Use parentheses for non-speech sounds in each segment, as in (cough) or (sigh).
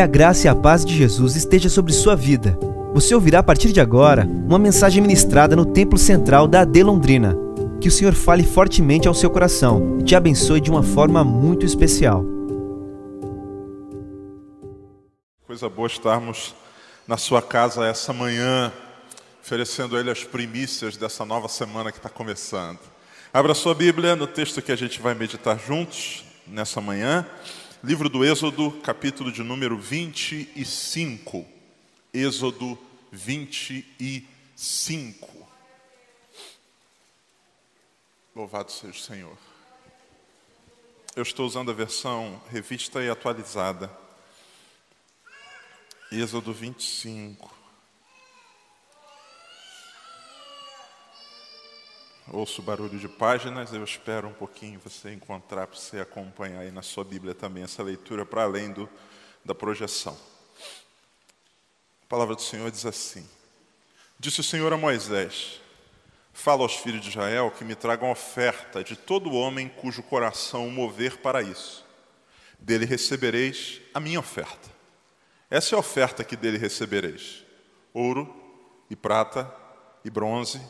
Que a graça e a paz de Jesus esteja sobre sua vida. Você ouvirá a partir de agora uma mensagem ministrada no Templo Central da AD Londrina. Que o Senhor fale fortemente ao seu coração e te abençoe de uma forma muito especial. Coisa boa estarmos na sua casa essa manhã, oferecendo a Ele as primícias dessa nova semana que está começando. Abra sua Bíblia no texto que a gente vai meditar juntos nessa manhã. Livro do Êxodo, capítulo de número 25. Êxodo 25. Louvado seja o Senhor. Eu estou usando a versão revista e atualizada. Êxodo 25. Ouço barulho de páginas, eu espero um pouquinho você encontrar para você acompanhar aí na sua Bíblia também essa leitura para além do, da projeção. A palavra do Senhor diz assim: Disse o Senhor a Moisés: Fala aos filhos de Israel que me tragam oferta de todo homem cujo coração mover para isso. Dele recebereis a minha oferta. Essa é a oferta que dele recebereis: ouro e prata e bronze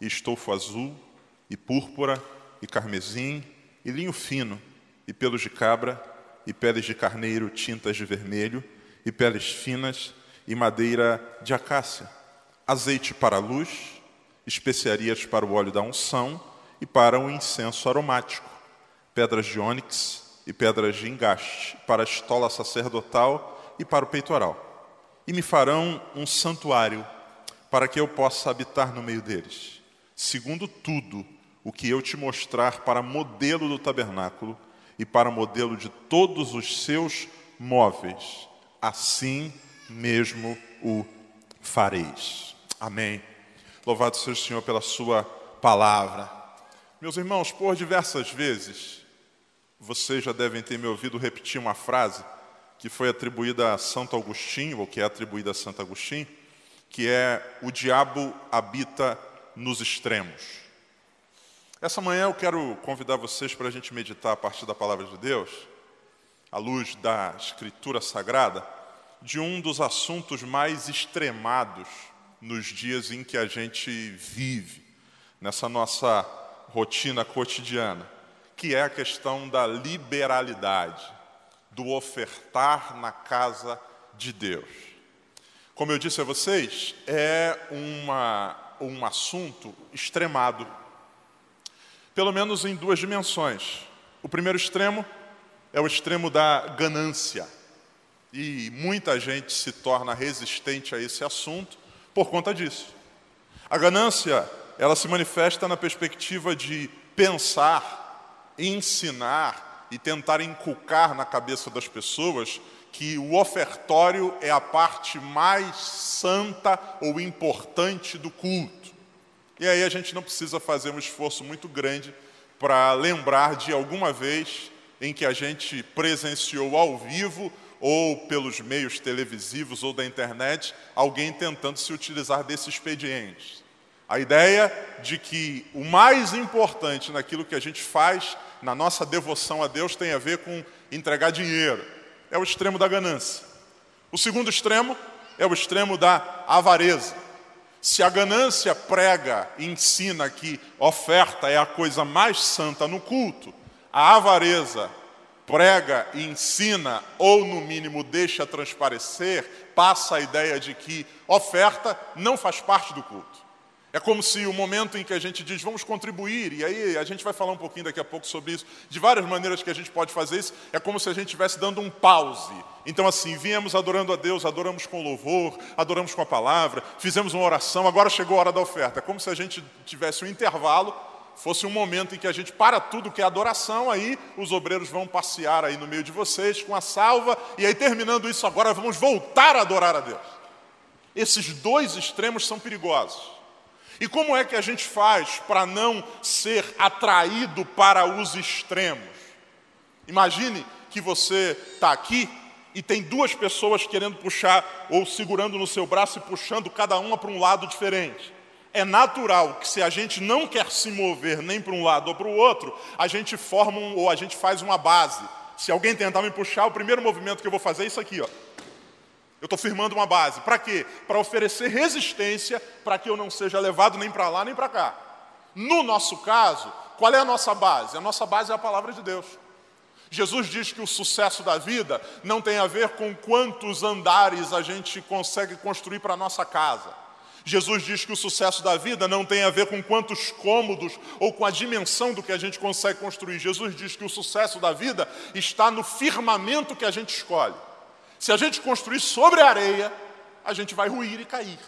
e estofo azul e púrpura, e carmesim, e linho fino, e pelos de cabra, e peles de carneiro tintas de vermelho, e peles finas, e madeira de acácia, azeite para a luz, especiarias para o óleo da unção e para o incenso aromático, pedras de ônix e pedras de engaste, para a estola sacerdotal e para o peitoral. E me farão um santuário para que eu possa habitar no meio deles, segundo tudo o que eu te mostrar para modelo do tabernáculo e para modelo de todos os seus móveis, assim mesmo o fareis. Amém. Louvado seja o Senhor pela Sua palavra. Meus irmãos, por diversas vezes, vocês já devem ter me ouvido repetir uma frase que foi atribuída a Santo Agostinho, ou que é atribuída a Santo Agostinho, que é: o diabo habita nos extremos. Essa manhã eu quero convidar vocês para a gente meditar a partir da palavra de Deus, à luz da Escritura Sagrada, de um dos assuntos mais extremados nos dias em que a gente vive, nessa nossa rotina cotidiana, que é a questão da liberalidade, do ofertar na casa de Deus. Como eu disse a vocês, é uma, um assunto extremado pelo menos em duas dimensões. O primeiro extremo é o extremo da ganância. E muita gente se torna resistente a esse assunto por conta disso. A ganância, ela se manifesta na perspectiva de pensar, ensinar e tentar inculcar na cabeça das pessoas que o ofertório é a parte mais santa ou importante do culto. E aí a gente não precisa fazer um esforço muito grande para lembrar de alguma vez em que a gente presenciou ao vivo ou pelos meios televisivos ou da internet alguém tentando se utilizar desse expediente. A ideia de que o mais importante naquilo que a gente faz na nossa devoção a Deus tem a ver com entregar dinheiro. É o extremo da ganância. O segundo extremo é o extremo da avareza. Se a ganância prega e ensina que oferta é a coisa mais santa no culto, a avareza prega e ensina, ou no mínimo deixa transparecer, passa a ideia de que oferta não faz parte do culto. É como se o momento em que a gente diz vamos contribuir, e aí a gente vai falar um pouquinho daqui a pouco sobre isso, de várias maneiras que a gente pode fazer isso, é como se a gente estivesse dando um pause. Então, assim, viemos adorando a Deus, adoramos com louvor, adoramos com a palavra, fizemos uma oração, agora chegou a hora da oferta. É como se a gente tivesse um intervalo, fosse um momento em que a gente para tudo que é adoração, aí os obreiros vão passear aí no meio de vocês com a salva, e aí terminando isso, agora vamos voltar a adorar a Deus. Esses dois extremos são perigosos. E como é que a gente faz para não ser atraído para os extremos? Imagine que você está aqui e tem duas pessoas querendo puxar ou segurando no seu braço e puxando cada uma para um lado diferente. É natural que se a gente não quer se mover nem para um lado ou para o outro, a gente forma um, ou a gente faz uma base. Se alguém tentar me puxar, o primeiro movimento que eu vou fazer é isso aqui, ó. Eu estou firmando uma base. Para quê? Para oferecer resistência para que eu não seja levado nem para lá nem para cá. No nosso caso, qual é a nossa base? A nossa base é a palavra de Deus. Jesus diz que o sucesso da vida não tem a ver com quantos andares a gente consegue construir para a nossa casa. Jesus diz que o sucesso da vida não tem a ver com quantos cômodos ou com a dimensão do que a gente consegue construir. Jesus diz que o sucesso da vida está no firmamento que a gente escolhe. Se a gente construir sobre a areia, a gente vai ruir e cair.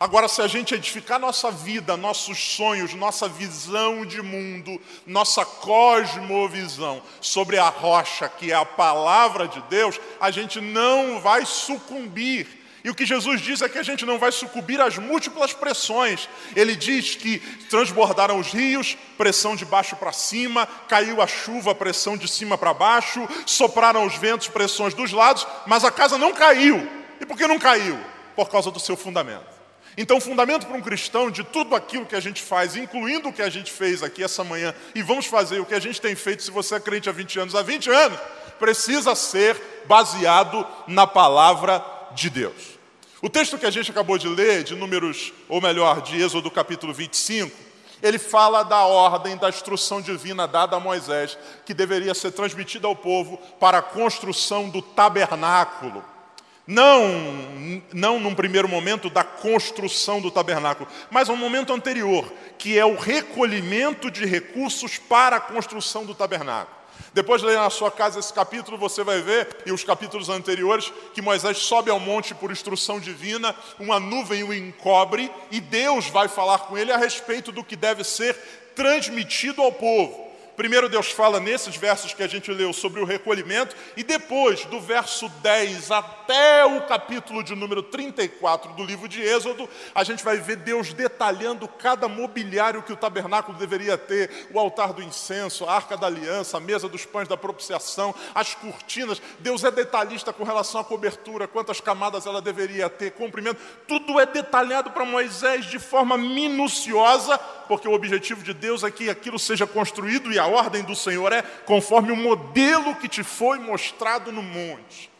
Agora, se a gente edificar nossa vida, nossos sonhos, nossa visão de mundo, nossa cosmovisão sobre a rocha, que é a palavra de Deus, a gente não vai sucumbir. E o que Jesus diz é que a gente não vai sucumbir às múltiplas pressões. Ele diz que transbordaram os rios, pressão de baixo para cima, caiu a chuva, pressão de cima para baixo, sopraram os ventos, pressões dos lados, mas a casa não caiu. E por que não caiu? Por causa do seu fundamento. Então, o fundamento para um cristão de tudo aquilo que a gente faz, incluindo o que a gente fez aqui essa manhã, e vamos fazer o que a gente tem feito, se você é crente há 20 anos, há 20 anos, precisa ser baseado na palavra de Deus. O texto que a gente acabou de ler, de Números, ou melhor, de Êxodo capítulo 25, ele fala da ordem da instrução divina dada a Moisés, que deveria ser transmitida ao povo para a construção do tabernáculo. Não, não num primeiro momento da construção do tabernáculo, mas um momento anterior, que é o recolhimento de recursos para a construção do tabernáculo. Depois de ler na sua casa esse capítulo, você vai ver, e os capítulos anteriores, que Moisés sobe ao monte por instrução divina, uma nuvem o encobre, e Deus vai falar com ele a respeito do que deve ser transmitido ao povo. Primeiro, Deus fala nesses versos que a gente leu sobre o recolhimento, e depois, do verso 10 até o capítulo de número 34 do livro de Êxodo, a gente vai ver Deus detalhando cada mobiliário que o tabernáculo deveria ter: o altar do incenso, a arca da aliança, a mesa dos pães da propiciação, as cortinas. Deus é detalhista com relação à cobertura, quantas camadas ela deveria ter, comprimento. Tudo é detalhado para Moisés de forma minuciosa, porque o objetivo de Deus é que aquilo seja construído e a ordem do Senhor é conforme o modelo que te foi mostrado no monte.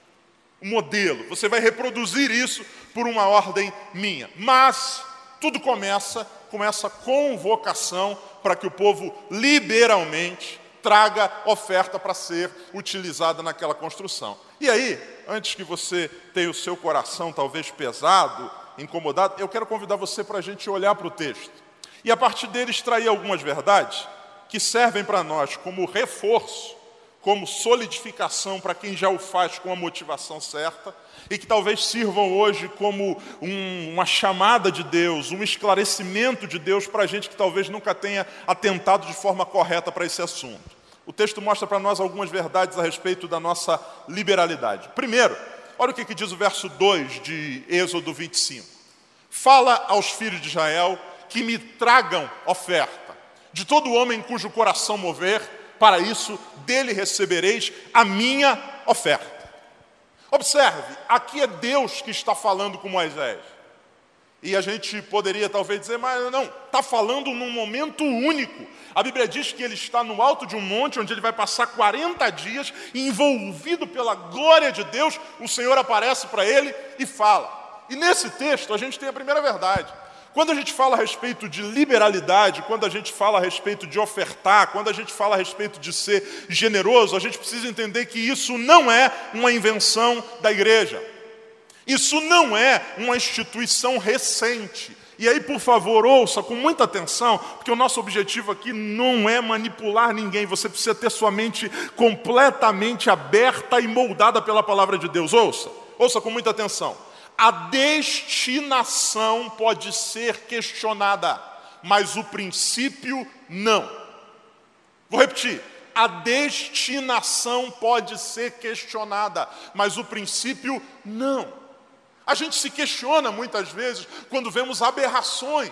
O modelo, você vai reproduzir isso por uma ordem minha. Mas tudo começa com essa convocação para que o povo liberalmente traga oferta para ser utilizada naquela construção. E aí, antes que você tenha o seu coração talvez pesado, incomodado, eu quero convidar você para a gente olhar para o texto e a partir dele extrair algumas verdades que servem para nós como reforço, como solidificação para quem já o faz com a motivação certa e que talvez sirvam hoje como um, uma chamada de Deus, um esclarecimento de Deus para a gente que talvez nunca tenha atentado de forma correta para esse assunto. O texto mostra para nós algumas verdades a respeito da nossa liberalidade. Primeiro, olha o que, que diz o verso 2 de Êxodo 25. Fala aos filhos de Israel que me tragam oferta de todo homem cujo coração mover, para isso dele recebereis a minha oferta. Observe, aqui é Deus que está falando com Moisés. E a gente poderia talvez dizer, mas não, está falando num momento único. A Bíblia diz que ele está no alto de um monte, onde ele vai passar 40 dias, envolvido pela glória de Deus. O Senhor aparece para ele e fala. E nesse texto a gente tem a primeira verdade. Quando a gente fala a respeito de liberalidade, quando a gente fala a respeito de ofertar, quando a gente fala a respeito de ser generoso, a gente precisa entender que isso não é uma invenção da igreja. Isso não é uma instituição recente. E aí, por favor, ouça com muita atenção, porque o nosso objetivo aqui não é manipular ninguém, você precisa ter sua mente completamente aberta e moldada pela palavra de Deus. Ouça, ouça com muita atenção a destinação pode ser questionada, mas o princípio não. Vou repetir. A destinação pode ser questionada, mas o princípio não. A gente se questiona muitas vezes quando vemos aberrações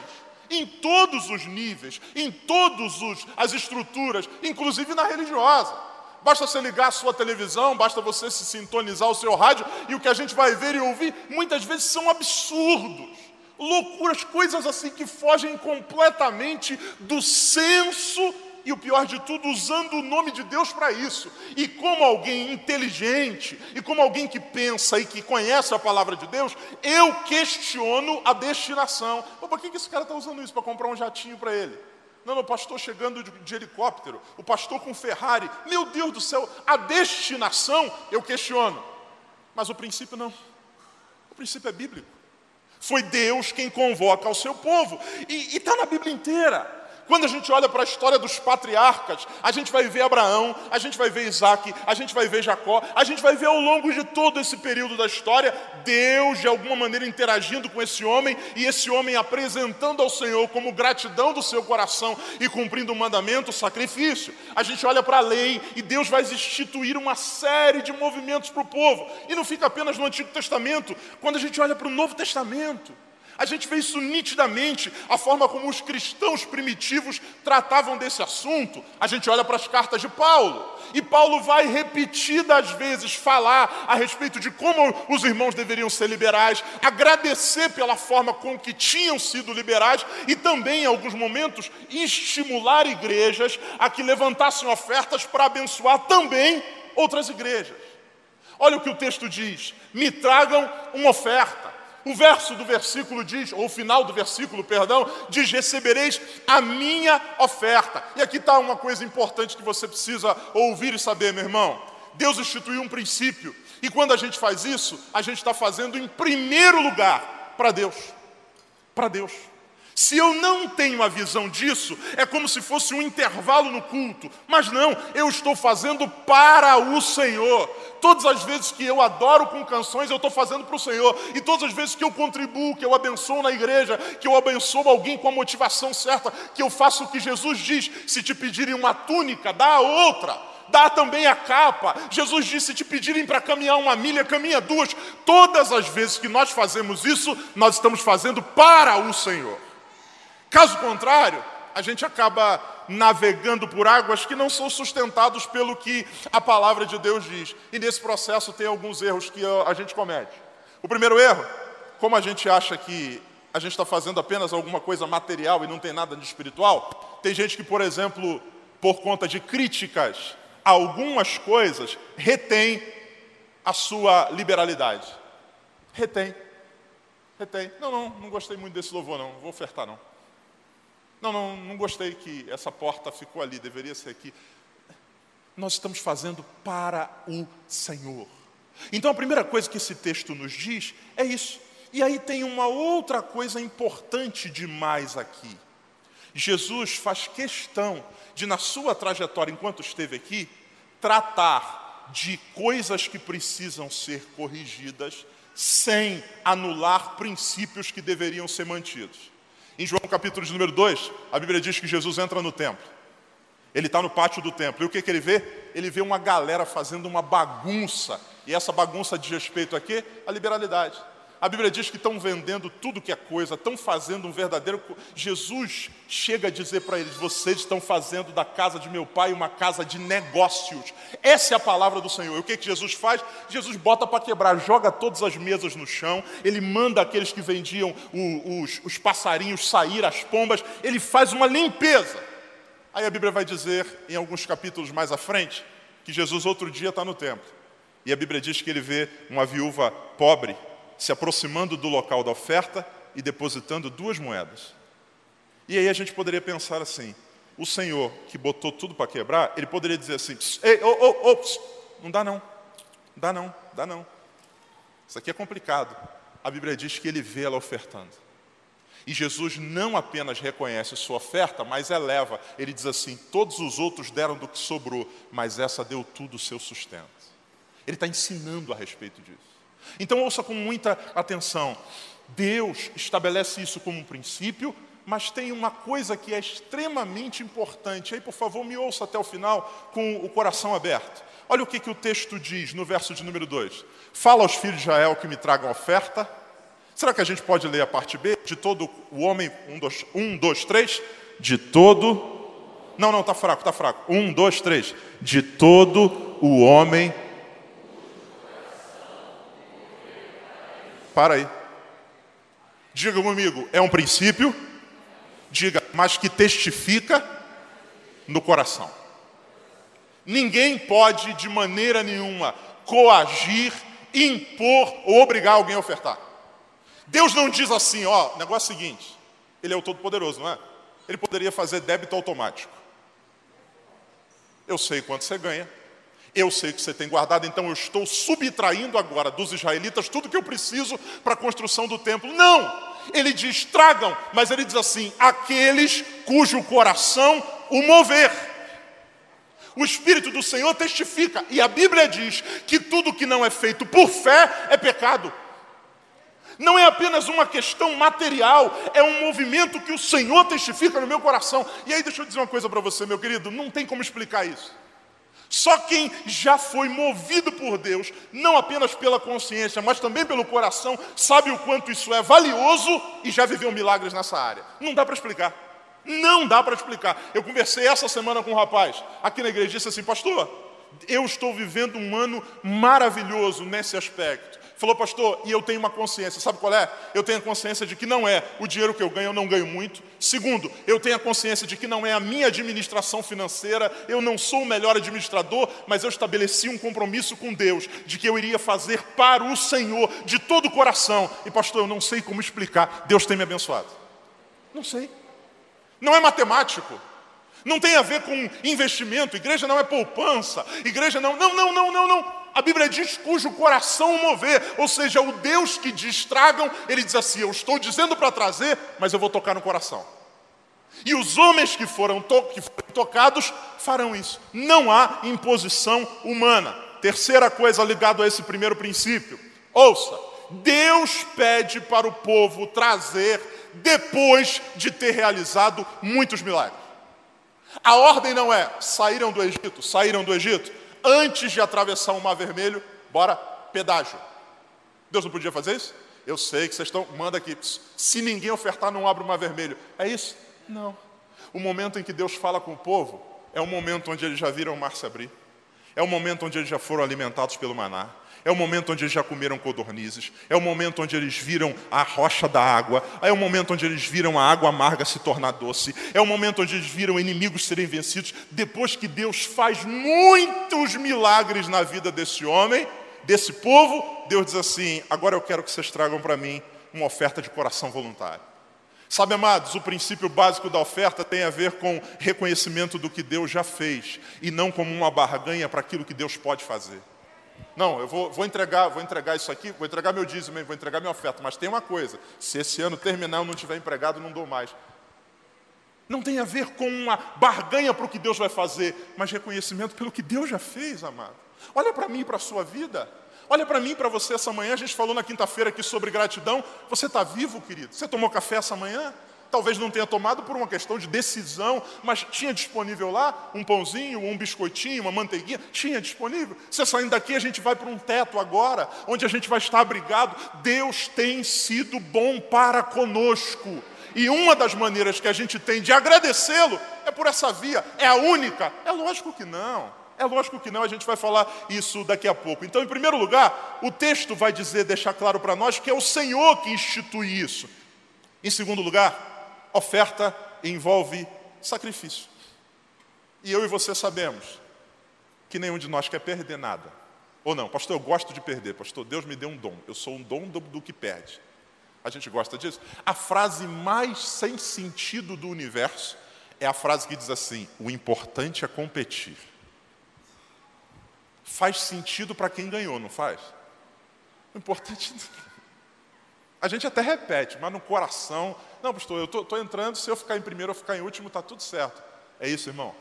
em todos os níveis, em todas as estruturas, inclusive na religiosa. Basta você ligar a sua televisão, basta você se sintonizar o seu rádio, e o que a gente vai ver e ouvir muitas vezes são absurdos, loucuras, coisas assim que fogem completamente do senso e o pior de tudo, usando o nome de Deus para isso. E como alguém inteligente, e como alguém que pensa e que conhece a palavra de Deus, eu questiono a destinação. Por que esse cara está usando isso? Para comprar um jatinho para ele? Não, não, o pastor chegando de, de, helicóptero, o pastor com Ferrari. Meu Deus do céu, a destinação eu questiono. Mas o princípio não. O princípio é bíblico. Foi Deus quem convoca ao seu povo. E está na Bíblia inteira. Quando a gente olha para a história dos patriarcas, a gente vai ver Abraão, a gente vai ver Isaac, a gente vai ver Jacó, a gente vai ver ao longo de todo esse período da história, Deus de alguma maneira interagindo com esse homem e esse homem apresentando ao Senhor como gratidão do seu coração e cumprindo o mandamento, o sacrifício. A gente olha para a lei e Deus vai instituir uma série de movimentos para o povo. E não fica apenas no Antigo Testamento, quando a gente olha para o Novo Testamento. A gente vê isso nitidamente, a forma como os cristãos primitivos tratavam desse assunto. A gente olha para as cartas de Paulo, e Paulo vai repetidas vezes falar a respeito de como os irmãos deveriam ser liberais, agradecer pela forma com que tinham sido liberais e também, em alguns momentos, estimular igrejas a que levantassem ofertas para abençoar também outras igrejas. Olha o que o texto diz: me tragam uma oferta. O verso do versículo diz, ou o final do versículo, perdão, diz: recebereis a minha oferta. E aqui está uma coisa importante que você precisa ouvir e saber, meu irmão. Deus instituiu um princípio, e quando a gente faz isso, a gente está fazendo em primeiro lugar para Deus. Para Deus. Se eu não tenho a visão disso, é como se fosse um intervalo no culto. Mas não, eu estou fazendo para o Senhor. Todas as vezes que eu adoro com canções, eu estou fazendo para o Senhor. E todas as vezes que eu contribuo, que eu abençoo na igreja, que eu abençoo alguém com a motivação certa, que eu faço o que Jesus diz: se te pedirem uma túnica, dá a outra dá também a capa. Jesus disse: se te pedirem para caminhar uma milha, caminha duas. Todas as vezes que nós fazemos isso, nós estamos fazendo para o Senhor. Caso contrário, a gente acaba navegando por águas que não são sustentados pelo que a palavra de Deus diz. E nesse processo tem alguns erros que a gente comete. O primeiro erro, como a gente acha que a gente está fazendo apenas alguma coisa material e não tem nada de espiritual, tem gente que, por exemplo, por conta de críticas a algumas coisas, retém a sua liberalidade. Retém. Retém. Não, não, não gostei muito desse louvor, não. Vou ofertar, não. Não, não, não gostei que essa porta ficou ali, deveria ser aqui. Nós estamos fazendo para o Senhor. Então a primeira coisa que esse texto nos diz é isso. E aí tem uma outra coisa importante demais aqui. Jesus faz questão de, na sua trajetória enquanto esteve aqui, tratar de coisas que precisam ser corrigidas sem anular princípios que deveriam ser mantidos. Em João capítulo de número 2, a Bíblia diz que Jesus entra no templo. Ele está no pátio do templo. E o que, que ele vê? Ele vê uma galera fazendo uma bagunça. E essa bagunça diz respeito a quê? A liberalidade. A Bíblia diz que estão vendendo tudo que é coisa, estão fazendo um verdadeiro. Jesus chega a dizer para eles: vocês estão fazendo da casa de meu pai uma casa de negócios. Essa é a palavra do Senhor. E o que, que Jesus faz? Jesus bota para quebrar, joga todas as mesas no chão, ele manda aqueles que vendiam os, os passarinhos sair, as pombas, ele faz uma limpeza. Aí a Bíblia vai dizer, em alguns capítulos mais à frente, que Jesus outro dia está no templo. E a Bíblia diz que ele vê uma viúva pobre se aproximando do local da oferta e depositando duas moedas. E aí a gente poderia pensar assim: o Senhor que botou tudo para quebrar, ele poderia dizer assim: Ei, oh, oh, oh, não dá não, dá não, dá não. Isso aqui é complicado. A Bíblia diz que ele vê ela ofertando. E Jesus não apenas reconhece sua oferta, mas eleva. Ele diz assim: todos os outros deram do que sobrou, mas essa deu tudo o seu sustento. Ele está ensinando a respeito disso. Então ouça com muita atenção. Deus estabelece isso como um princípio, mas tem uma coisa que é extremamente importante. Aí, por favor, me ouça até o final com o coração aberto. Olha o que, que o texto diz no verso de número 2. Fala aos filhos de Israel que me tragam oferta. Será que a gente pode ler a parte B? De todo o homem, um, dois, um, dois três. De todo. Não, não, está fraco, está fraco. Um, dois, três. De todo o homem Para aí. Diga comigo, é um princípio, diga, mas que testifica no coração. Ninguém pode, de maneira nenhuma, coagir, impor ou obrigar alguém a ofertar. Deus não diz assim, ó, negócio é o seguinte, Ele é o Todo-Poderoso, não é? Ele poderia fazer débito automático. Eu sei quanto você ganha, eu sei que você tem guardado, então eu estou subtraindo agora dos israelitas tudo que eu preciso para a construção do templo. Não! Ele diz: tragam, mas ele diz assim: aqueles cujo coração o mover. O Espírito do Senhor testifica, e a Bíblia diz que tudo que não é feito por fé é pecado. Não é apenas uma questão material, é um movimento que o Senhor testifica no meu coração. E aí, deixa eu dizer uma coisa para você, meu querido: não tem como explicar isso. Só quem já foi movido por Deus, não apenas pela consciência, mas também pelo coração, sabe o quanto isso é valioso e já viveu milagres nessa área. Não dá para explicar. Não dá para explicar. Eu conversei essa semana com um rapaz aqui na igreja e disse assim: Pastor, eu estou vivendo um ano maravilhoso nesse aspecto. Falou, pastor, e eu tenho uma consciência, sabe qual é? Eu tenho a consciência de que não é o dinheiro que eu ganho, eu não ganho muito. Segundo, eu tenho a consciência de que não é a minha administração financeira, eu não sou o melhor administrador, mas eu estabeleci um compromisso com Deus de que eu iria fazer para o Senhor de todo o coração. E, pastor, eu não sei como explicar, Deus tem me abençoado. Não sei. Não é matemático. Não tem a ver com investimento, igreja não é poupança, igreja não, não, não, não, não, não. A Bíblia diz cujo coração mover, ou seja, o Deus que diz tragam, ele diz assim: Eu estou dizendo para trazer, mas eu vou tocar no coração. E os homens que foram, to que foram tocados farão isso. Não há imposição humana. Terceira coisa ligada a esse primeiro princípio: ouça, Deus pede para o povo trazer depois de ter realizado muitos milagres. A ordem não é saíram do Egito, saíram do Egito, antes de atravessar o Mar Vermelho, bora, pedágio. Deus não podia fazer isso? Eu sei que vocês estão, manda aqui, se ninguém ofertar, não abre o Mar Vermelho. É isso? Não. O momento em que Deus fala com o povo é o momento onde eles já viram o mar se abrir. É o momento onde eles já foram alimentados pelo maná. É o momento onde eles já comeram codornizes. É o momento onde eles viram a rocha da água. É o momento onde eles viram a água amarga se tornar doce. É o momento onde eles viram inimigos serem vencidos. Depois que Deus faz muitos milagres na vida desse homem, desse povo, Deus diz assim: agora eu quero que vocês tragam para mim uma oferta de coração voluntário. Sabe, amados, o princípio básico da oferta tem a ver com reconhecimento do que Deus já fez e não como uma barganha para aquilo que Deus pode fazer. Não, eu vou, vou, entregar, vou entregar isso aqui, vou entregar meu dízimo, vou entregar minha oferta. Mas tem uma coisa: se esse ano terminar eu não tiver empregado, não dou mais. Não tem a ver com uma barganha para o que Deus vai fazer, mas reconhecimento pelo que Deus já fez, amado. Olha para mim e para a sua vida. Olha para mim e para você essa manhã. A gente falou na quinta-feira aqui sobre gratidão. Você está vivo, querido? Você tomou café essa manhã? Talvez não tenha tomado por uma questão de decisão, mas tinha disponível lá um pãozinho, um biscoitinho, uma manteiguinha, tinha disponível. Você saindo daqui, a gente vai para um teto agora, onde a gente vai estar abrigado. Deus tem sido bom para conosco. E uma das maneiras que a gente tem de agradecê-lo é por essa via. É a única? É lógico que não. É lógico que não, a gente vai falar isso daqui a pouco. Então, em primeiro lugar, o texto vai dizer, deixar claro para nós que é o Senhor que institui isso. Em segundo lugar, Oferta envolve sacrifício. E eu e você sabemos que nenhum de nós quer perder nada. Ou não, pastor, eu gosto de perder. Pastor, Deus me deu um dom. Eu sou um dom do, do que perde. A gente gosta disso. A frase mais sem sentido do universo é a frase que diz assim: o importante é competir. Faz sentido para quem ganhou, não faz? O importante. (laughs) A gente até repete, mas no coração não, pastor, eu estou entrando, se eu ficar em primeiro ou ficar em último, está tudo certo. É isso, irmão?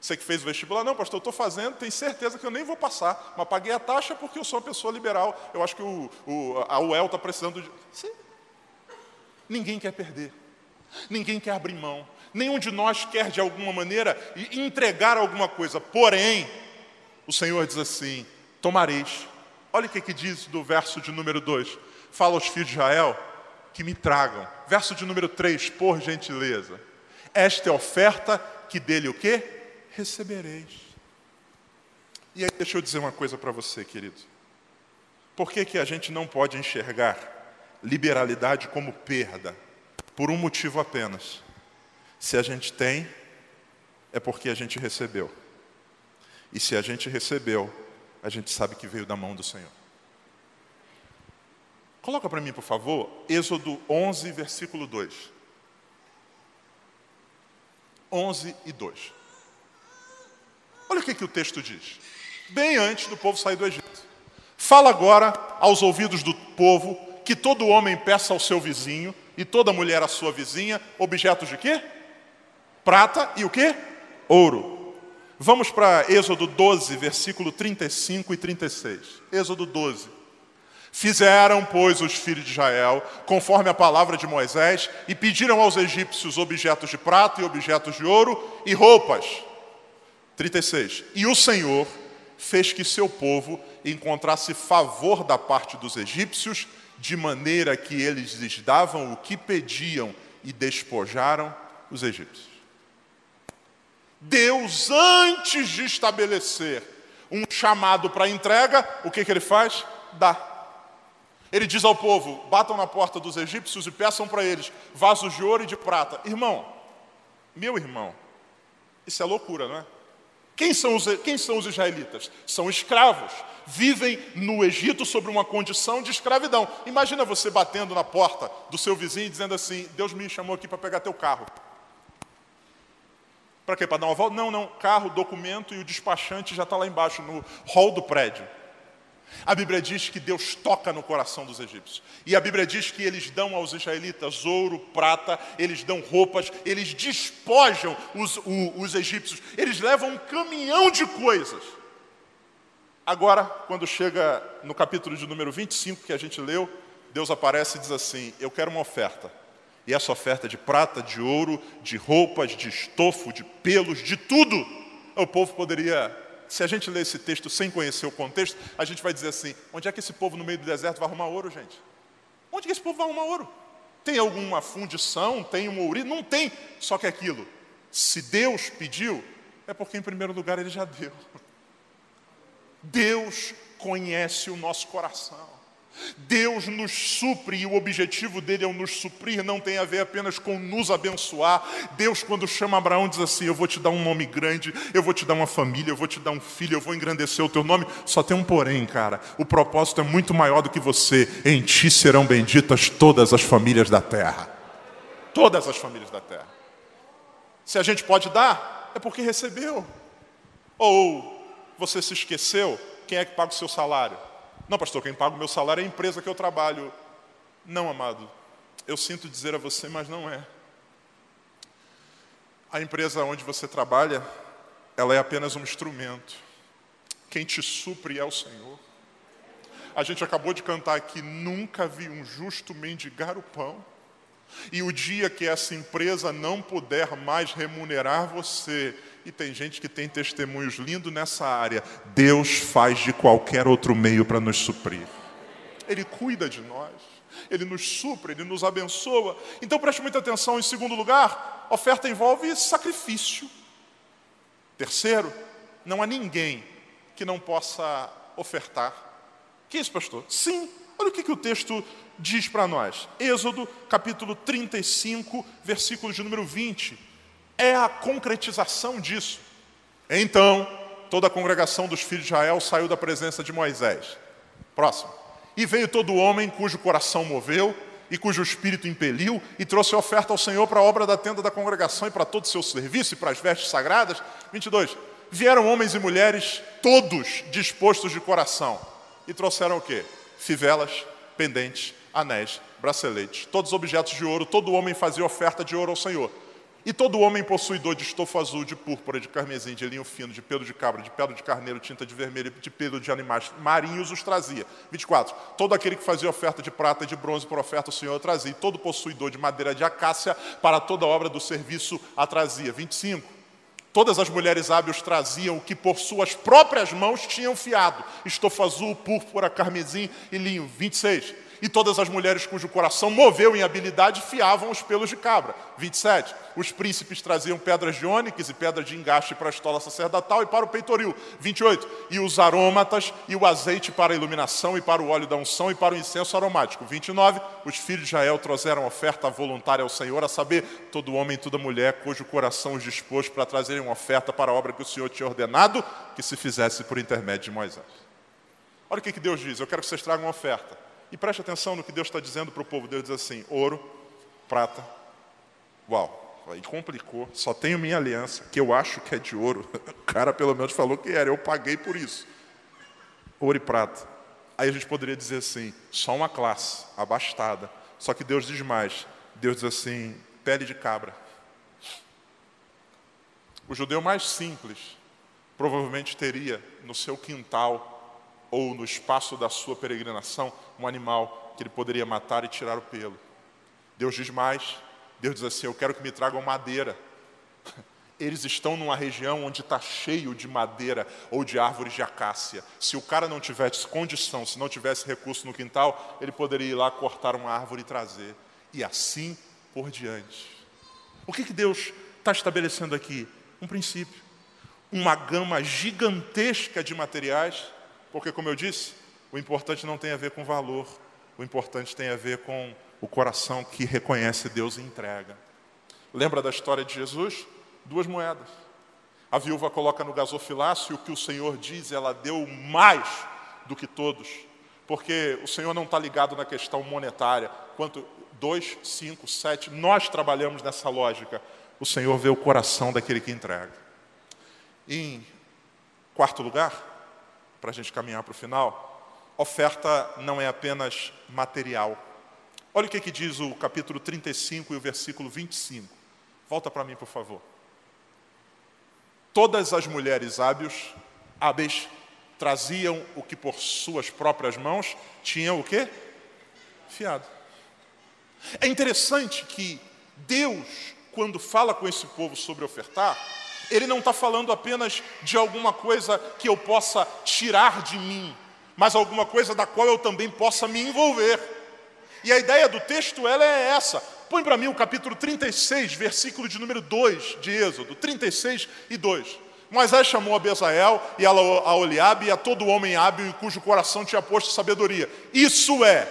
Você que fez o vestibular, não, pastor, eu estou fazendo, tenho certeza que eu nem vou passar, mas paguei a taxa porque eu sou uma pessoa liberal. Eu acho que o, o, a UEL está precisando de. Sim. Ninguém quer perder, ninguém quer abrir mão, nenhum de nós quer, de alguma maneira, entregar alguma coisa. Porém, o Senhor diz assim: tomareis. Olha o que, que diz do verso de número 2. Fala aos filhos de Israel: que me tragam. Verso de número 3, por gentileza. Esta é a oferta que dele o quê? Recebereis. E aí deixa eu dizer uma coisa para você, querido. Por que, que a gente não pode enxergar liberalidade como perda? Por um motivo apenas. Se a gente tem, é porque a gente recebeu. E se a gente recebeu, a gente sabe que veio da mão do Senhor. Coloca para mim, por favor, Êxodo 11, versículo 2. 11 e 2. Olha o que, que o texto diz. Bem antes do povo sair do Egito. Fala agora aos ouvidos do povo que todo homem peça ao seu vizinho e toda mulher à sua vizinha objetos de quê? Prata e o quê? Ouro. Vamos para Êxodo 12, versículo 35 e 36. Êxodo 12. Fizeram, pois, os filhos de Israel, conforme a palavra de Moisés, e pediram aos egípcios objetos de prata e objetos de ouro e roupas. 36. E o Senhor fez que seu povo encontrasse favor da parte dos egípcios, de maneira que eles lhes davam o que pediam e despojaram os egípcios. Deus, antes de estabelecer um chamado para entrega, o que, que ele faz? Dá. Ele diz ao povo: batam na porta dos egípcios e peçam para eles vasos de ouro e de prata. Irmão, meu irmão, isso é loucura, não é? Quem são, os, quem são os israelitas? São escravos. Vivem no Egito sob uma condição de escravidão. Imagina você batendo na porta do seu vizinho e dizendo assim: Deus me chamou aqui para pegar teu carro. Para quê? Para dar uma volta? Não, não. Carro, documento e o despachante já está lá embaixo, no hall do prédio. A Bíblia diz que Deus toca no coração dos egípcios. E a Bíblia diz que eles dão aos israelitas ouro, prata, eles dão roupas, eles despojam os, o, os egípcios, eles levam um caminhão de coisas. Agora, quando chega no capítulo de número 25 que a gente leu, Deus aparece e diz assim: Eu quero uma oferta. E essa oferta é de prata, de ouro, de roupas, de estofo, de pelos, de tudo. O povo poderia se a gente ler esse texto sem conhecer o contexto, a gente vai dizer assim: onde é que esse povo no meio do deserto vai arrumar ouro, gente? Onde é que esse povo vai arrumar ouro? Tem alguma fundição? Tem um ouro? Não tem. Só que aquilo, se Deus pediu, é porque em primeiro lugar ele já deu. (laughs) Deus conhece o nosso coração. Deus nos supre e o objetivo dele é nos suprir, não tem a ver apenas com nos abençoar. Deus, quando chama Abraão, diz assim: Eu vou te dar um nome grande, eu vou te dar uma família, eu vou te dar um filho, eu vou engrandecer o teu nome. Só tem um porém, cara: o propósito é muito maior do que você. Em ti serão benditas todas as famílias da terra. Todas as famílias da terra. Se a gente pode dar, é porque recebeu. Ou você se esqueceu, quem é que paga o seu salário? Não, pastor, quem paga o meu salário é a empresa que eu trabalho. Não, amado. Eu sinto dizer a você, mas não é. A empresa onde você trabalha, ela é apenas um instrumento. Quem te supre é o Senhor. A gente acabou de cantar aqui: nunca vi um justo mendigar o pão. E o dia que essa empresa não puder mais remunerar você, e tem gente que tem testemunhos lindos nessa área, Deus faz de qualquer outro meio para nos suprir. Ele cuida de nós, ele nos supre, ele nos abençoa. Então preste muita atenção. Em segundo lugar, oferta envolve sacrifício. Terceiro, não há ninguém que não possa ofertar. Que isso, pastor? Sim, olha o que, que o texto diz para nós. Êxodo capítulo 35, versículo de número 20. É a concretização disso. Então, toda a congregação dos filhos de Israel saiu da presença de Moisés. Próximo. E veio todo homem cujo coração moveu e cujo espírito impeliu e trouxe oferta ao Senhor para a obra da tenda da congregação e para todo o seu serviço e para as vestes sagradas. 22. Vieram homens e mulheres, todos dispostos de coração, e trouxeram o quê? Fivelas, pendentes, anéis, braceletes, todos objetos de ouro, todo homem fazia oferta de ouro ao Senhor. E todo homem possuidor de estofo azul, de púrpura, de carmesim, de linho fino, de pelo de cabra, de pelo de carneiro, tinta de vermelho, de pelo de animais marinhos os trazia. 24. Todo aquele que fazia oferta de prata e de bronze por oferta o Senhor trazia. E todo possuidor de madeira de acácia para toda obra do serviço a trazia. 25. Todas as mulheres hábeis traziam o que por suas próprias mãos tinham fiado: estofo azul, púrpura, carmesim e linho. 26. E todas as mulheres cujo coração moveu em habilidade fiavam os pelos de cabra. 27. Os príncipes traziam pedras de ônix e pedras de engaste para a estola sacerdotal e para o peitoril. 28. E os arômatas e o azeite para a iluminação e para o óleo da unção e para o incenso aromático. 29. Os filhos de Israel trouxeram oferta voluntária ao Senhor, a saber, todo homem e toda mulher cujo coração os dispôs para trazerem uma oferta para a obra que o Senhor tinha ordenado que se fizesse por intermédio de Moisés. Olha o que Deus diz: eu quero que vocês tragam uma oferta. E preste atenção no que Deus está dizendo para o povo. Deus diz assim: ouro, prata. Uau, aí complicou. Só tenho minha aliança, que eu acho que é de ouro. (laughs) O cara pelo menos falou que era, eu paguei por isso. Ouro e prata. Aí a gente poderia dizer assim: só uma classe, abastada. Só que Deus diz mais: Deus diz assim, pele de cabra. O judeu mais simples provavelmente teria no seu quintal ou no espaço da sua peregrinação um animal que ele poderia matar e tirar o pelo. Deus diz mais, Deus diz assim: Eu quero que me tragam madeira. (laughs) Eles estão numa região onde está cheio de madeira ou de árvores de acácia. Se o cara não tivesse condição, se não tivesse recurso no quintal, ele poderia ir lá cortar uma árvore e trazer. E assim por diante. O que, que Deus está estabelecendo aqui? Um princípio. Uma gama gigantesca de materiais porque, como eu disse, o importante não tem a ver com valor, o importante tem a ver com o coração que reconhece Deus e entrega. Lembra da história de Jesus? Duas moedas. A viúva coloca no gasofilácio o que o Senhor diz, ela deu mais do que todos, porque o Senhor não está ligado na questão monetária. Quanto? Dois, cinco, sete. Nós trabalhamos nessa lógica. O Senhor vê o coração daquele que entrega. Em quarto lugar, para a gente caminhar para o final, oferta não é apenas material. Olha o que, que diz o capítulo 35 e o versículo 25. Volta para mim, por favor. Todas as mulheres hábeis, hábeis traziam o que por suas próprias mãos tinham o quê? Fiado. É interessante que Deus, quando fala com esse povo sobre ofertar, ele não está falando apenas de alguma coisa que eu possa tirar de mim, mas alguma coisa da qual eu também possa me envolver. E a ideia do texto ela é essa. Põe para mim o capítulo 36, versículo de número 2 de Êxodo, 36 e 2. Moisés chamou a Bezael e a Oliabe e a todo homem hábil e cujo coração tinha posto sabedoria. Isso é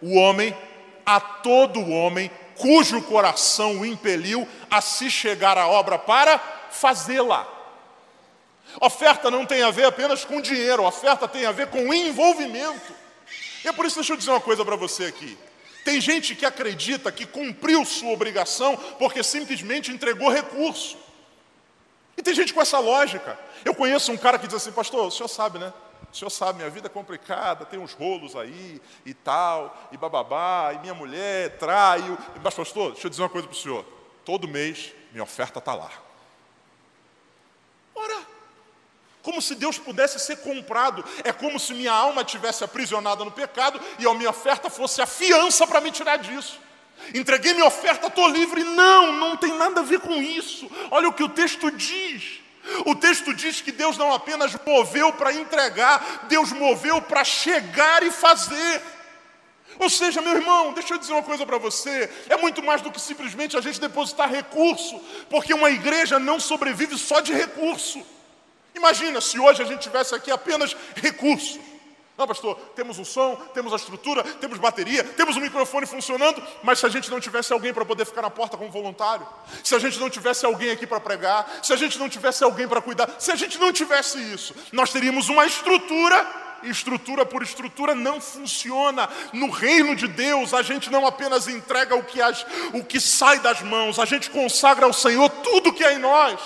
o homem, a todo homem cujo coração o impeliu a se chegar à obra para fazê-la. Oferta não tem a ver apenas com dinheiro, oferta tem a ver com envolvimento. E é por isso, deixa eu dizer uma coisa para você aqui. Tem gente que acredita que cumpriu sua obrigação porque simplesmente entregou recurso. E tem gente com essa lógica. Eu conheço um cara que diz assim, pastor, o senhor sabe, né? O senhor sabe, minha vida é complicada, tem uns rolos aí e tal, e bababá, e minha mulher trai. Mas, pastor, deixa eu dizer uma coisa para o senhor. Todo mês minha oferta está lá. Ora, como se Deus pudesse ser comprado. É como se minha alma tivesse aprisionada no pecado e a minha oferta fosse a fiança para me tirar disso. Entreguei minha oferta, estou livre. Não, não tem nada a ver com isso. Olha o que o texto diz. O texto diz que Deus não apenas moveu para entregar, Deus moveu para chegar e fazer. Ou seja, meu irmão, deixa eu dizer uma coisa para você: é muito mais do que simplesmente a gente depositar recurso, porque uma igreja não sobrevive só de recurso. Imagina se hoje a gente tivesse aqui apenas recursos. Não, pastor, temos o som, temos a estrutura, temos bateria, temos o microfone funcionando, mas se a gente não tivesse alguém para poder ficar na porta como voluntário, se a gente não tivesse alguém aqui para pregar, se a gente não tivesse alguém para cuidar, se a gente não tivesse isso, nós teríamos uma estrutura estrutura por estrutura não funciona. No reino de Deus, a gente não apenas entrega o que, as, o que sai das mãos, a gente consagra ao Senhor tudo que é em nós.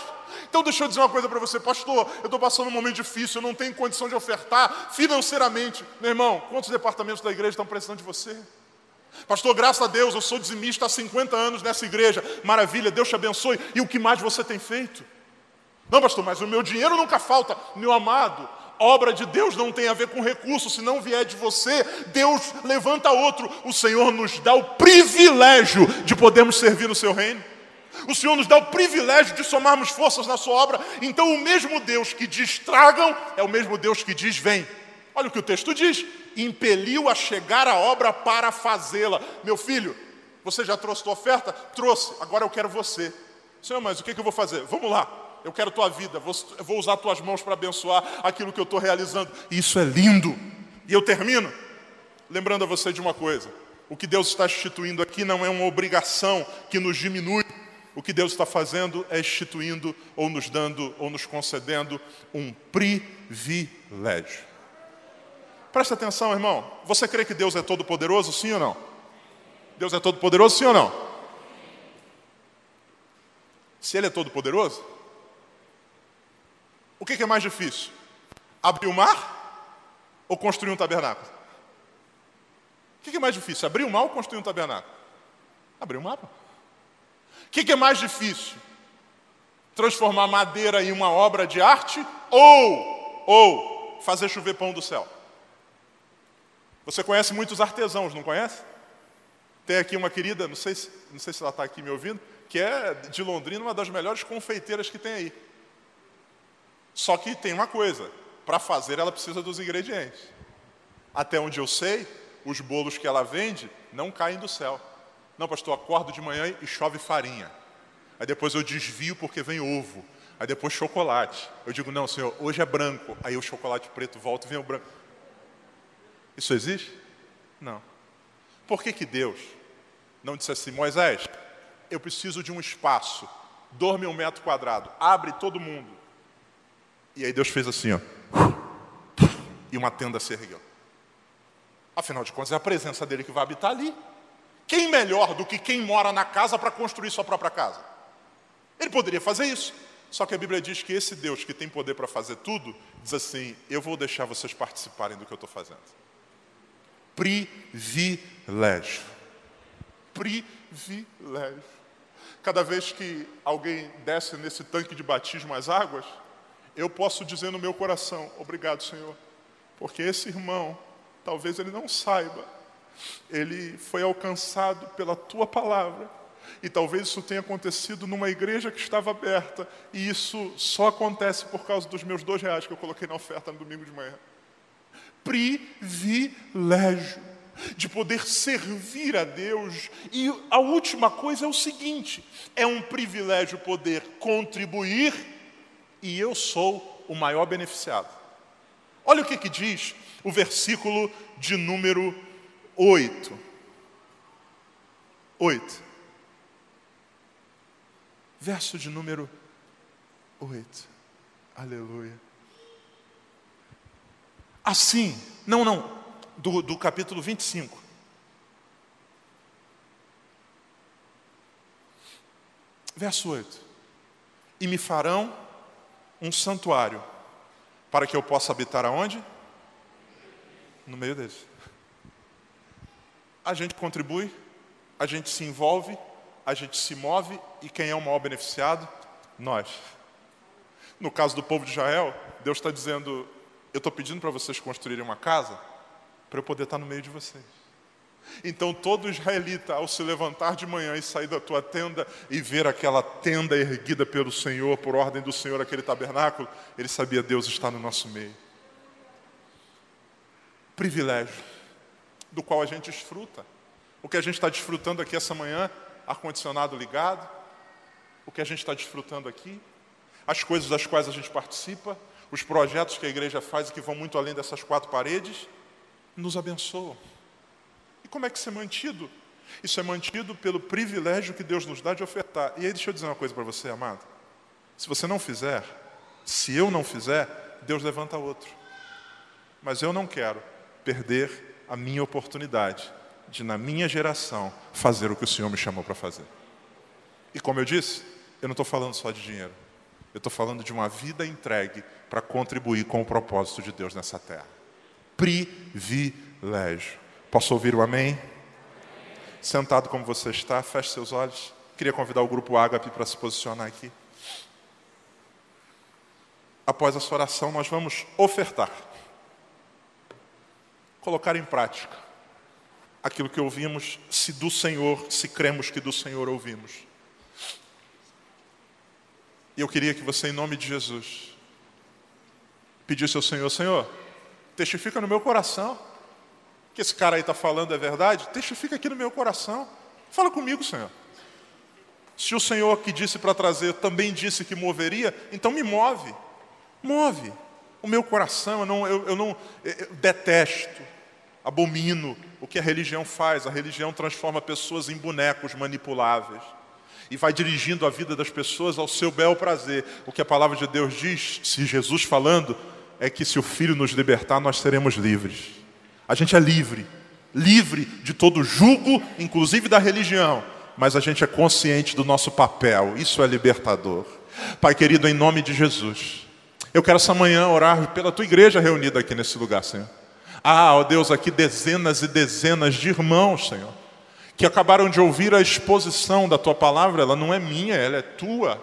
Então, deixa eu dizer uma coisa para você, pastor. Eu estou passando um momento difícil, eu não tenho condição de ofertar financeiramente. Meu irmão, quantos departamentos da igreja estão precisando de você? Pastor, graças a Deus, eu sou dizimista há 50 anos nessa igreja. Maravilha, Deus te abençoe. E o que mais você tem feito? Não, pastor, mas o meu dinheiro nunca falta. Meu amado, obra de Deus não tem a ver com recurso, se não vier de você, Deus levanta outro. O Senhor nos dá o privilégio de podermos servir no seu reino. O Senhor nos dá o privilégio de somarmos forças na sua obra. Então, o mesmo Deus que diz tragam é o mesmo Deus que diz vem. Olha o que o texto diz: impeliu a chegar à obra para fazê-la. Meu filho, você já trouxe tua oferta? Trouxe, agora eu quero você. Senhor, mas o que eu vou fazer? Vamos lá, eu quero tua vida, vou, vou usar tuas mãos para abençoar aquilo que eu estou realizando. Isso é lindo. E eu termino lembrando a você de uma coisa: o que Deus está instituindo aqui não é uma obrigação que nos diminui. O que Deus está fazendo é instituindo, ou nos dando, ou nos concedendo um privilégio. Presta atenção, irmão. Você crê que Deus é todo-poderoso, sim ou não? Deus é todo-poderoso, sim ou não? Se Ele é todo-poderoso, o que é mais difícil? Abrir o mar ou construir um tabernáculo? O que é mais difícil? Abrir o mar ou construir um tabernáculo? Abrir o mar. O que é mais difícil? Transformar madeira em uma obra de arte ou, ou fazer chover pão do céu? Você conhece muitos artesãos, não conhece? Tem aqui uma querida, não sei se, não sei se ela está aqui me ouvindo, que é de Londrina, uma das melhores confeiteiras que tem aí. Só que tem uma coisa: para fazer ela precisa dos ingredientes. Até onde eu sei, os bolos que ela vende não caem do céu. Não, pastor, acordo de manhã e chove farinha. Aí depois eu desvio porque vem ovo. Aí depois chocolate. Eu digo, não, senhor, hoje é branco. Aí o chocolate preto volta e vem o branco. Isso existe? Não. Por que, que Deus não disse assim, Moisés, eu preciso de um espaço, dorme um metro quadrado, abre todo mundo. E aí Deus fez assim, ó. E uma tenda se ergueu. Afinal de contas, é a presença dele que vai habitar ali. Quem melhor do que quem mora na casa para construir sua própria casa? Ele poderia fazer isso. Só que a Bíblia diz que esse Deus que tem poder para fazer tudo, diz assim: Eu vou deixar vocês participarem do que eu estou fazendo. Privilégio. Privilégio. Cada vez que alguém desce nesse tanque de batismo as águas, eu posso dizer no meu coração: Obrigado, Senhor, porque esse irmão talvez ele não saiba, ele foi alcançado pela tua palavra. E talvez isso tenha acontecido numa igreja que estava aberta, e isso só acontece por causa dos meus dois reais que eu coloquei na oferta no domingo de manhã. Privilégio de poder servir a Deus. E a última coisa é o seguinte: é um privilégio poder contribuir, e eu sou o maior beneficiado. Olha o que, que diz o versículo de número 8. 8. Verso de número 8. Aleluia. Assim, não, não, do, do capítulo 25. Verso 8. E me farão um santuário, para que eu possa habitar aonde? no meio deles. A gente contribui, a gente se envolve, a gente se move e quem é o maior beneficiado? Nós. No caso do povo de Israel, Deus está dizendo: Eu estou pedindo para vocês construírem uma casa para eu poder estar no meio de vocês. Então todo israelita, ao se levantar de manhã e sair da tua tenda e ver aquela tenda erguida pelo Senhor, por ordem do Senhor, aquele tabernáculo, ele sabia Deus está no nosso meio privilégio, do qual a gente desfruta. O que a gente está desfrutando aqui essa manhã, ar-condicionado ligado, o que a gente está desfrutando aqui, as coisas das quais a gente participa, os projetos que a igreja faz e que vão muito além dessas quatro paredes, nos abençoam. Como é que isso é mantido? Isso é mantido pelo privilégio que Deus nos dá de ofertar. E aí deixa eu dizer uma coisa para você, amado. Se você não fizer, se eu não fizer, Deus levanta outro. Mas eu não quero perder a minha oportunidade de, na minha geração, fazer o que o Senhor me chamou para fazer. E como eu disse, eu não estou falando só de dinheiro. Eu estou falando de uma vida entregue para contribuir com o propósito de Deus nessa terra. Privilégio. Posso ouvir o amém? Sentado como você está, feche seus olhos. Queria convidar o grupo Ágape para se posicionar aqui. Após essa oração, nós vamos ofertar colocar em prática aquilo que ouvimos, se do Senhor, se cremos que do Senhor ouvimos. E eu queria que você, em nome de Jesus, pedisse ao Senhor: Senhor, testifica no meu coração que esse cara aí está falando é verdade, testifica aqui no meu coração. Fala comigo, Senhor. Se o Senhor que disse para trazer também disse que moveria, então me move. Move. O meu coração, eu não, eu, eu não eu detesto, abomino o que a religião faz. A religião transforma pessoas em bonecos manipuláveis e vai dirigindo a vida das pessoas ao seu bel prazer. O que a palavra de Deus diz, se Jesus falando, é que se o Filho nos libertar, nós seremos livres. A gente é livre, livre de todo julgo, inclusive da religião, mas a gente é consciente do nosso papel. Isso é libertador. Pai querido, em nome de Jesus, eu quero essa manhã orar pela tua igreja reunida aqui nesse lugar, Senhor. Ah, ó Deus, aqui dezenas e dezenas de irmãos, Senhor que acabaram de ouvir a exposição da tua palavra, ela não é minha, ela é tua.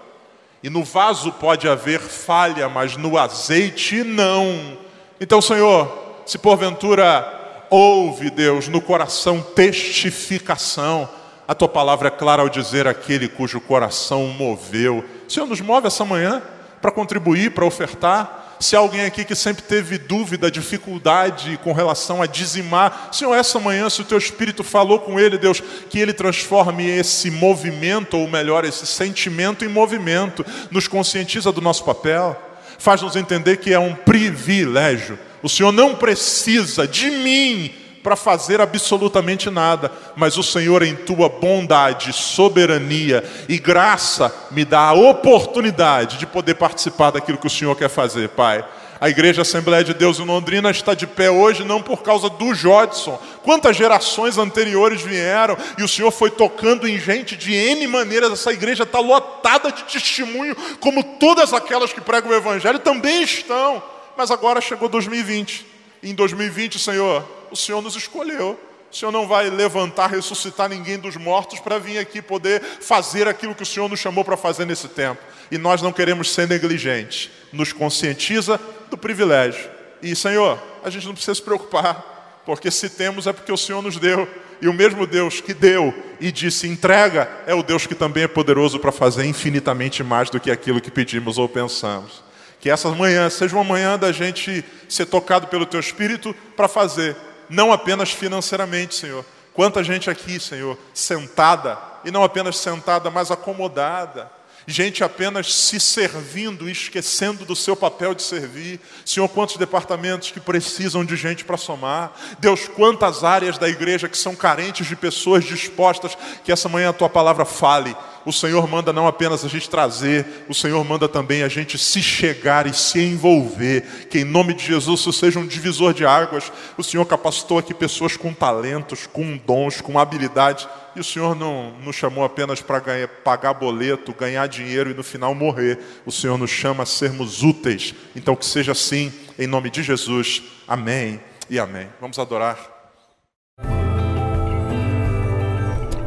E no vaso pode haver falha, mas no azeite não. Então, Senhor, se porventura ouve, Deus, no coração testificação, a tua palavra é clara ao dizer aquele cujo coração moveu. Senhor, nos move essa manhã para contribuir, para ofertar. Se há alguém aqui que sempre teve dúvida, dificuldade com relação a dizimar, Senhor, essa manhã, se o teu Espírito falou com ele, Deus, que ele transforme esse movimento, ou melhor, esse sentimento em movimento, nos conscientiza do nosso papel, faz-nos entender que é um privilégio. O Senhor não precisa de mim para fazer absolutamente nada, mas o Senhor, em tua bondade, soberania e graça, me dá a oportunidade de poder participar daquilo que o Senhor quer fazer, Pai. A Igreja Assembleia de Deus em Londrina está de pé hoje não por causa do Jodson. Quantas gerações anteriores vieram e o Senhor foi tocando em gente de N maneiras. Essa igreja está lotada de testemunho, como todas aquelas que pregam o Evangelho também estão. Mas agora chegou 2020. E em 2020, Senhor, o Senhor nos escolheu. O Senhor não vai levantar, ressuscitar ninguém dos mortos para vir aqui poder fazer aquilo que o Senhor nos chamou para fazer nesse tempo. E nós não queremos ser negligentes. Nos conscientiza do privilégio. E, Senhor, a gente não precisa se preocupar, porque se temos é porque o Senhor nos deu. E o mesmo Deus que deu e disse entrega é o Deus que também é poderoso para fazer infinitamente mais do que aquilo que pedimos ou pensamos. Que essa manhã seja uma manhã da gente ser tocado pelo Teu Espírito para fazer não apenas financeiramente, Senhor. Quanta gente aqui, Senhor, sentada, e não apenas sentada, mas acomodada, gente apenas se servindo, esquecendo do seu papel de servir. Senhor, quantos departamentos que precisam de gente para somar. Deus, quantas áreas da igreja que são carentes de pessoas dispostas, que essa manhã a tua palavra fale o Senhor manda não apenas a gente trazer, o Senhor manda também a gente se chegar e se envolver. Que em nome de Jesus isso seja um divisor de águas. O Senhor capacitou aqui pessoas com talentos, com dons, com habilidade. E o Senhor não nos chamou apenas para pagar boleto, ganhar dinheiro e no final morrer. O Senhor nos chama a sermos úteis. Então que seja assim, em nome de Jesus. Amém e amém. Vamos adorar.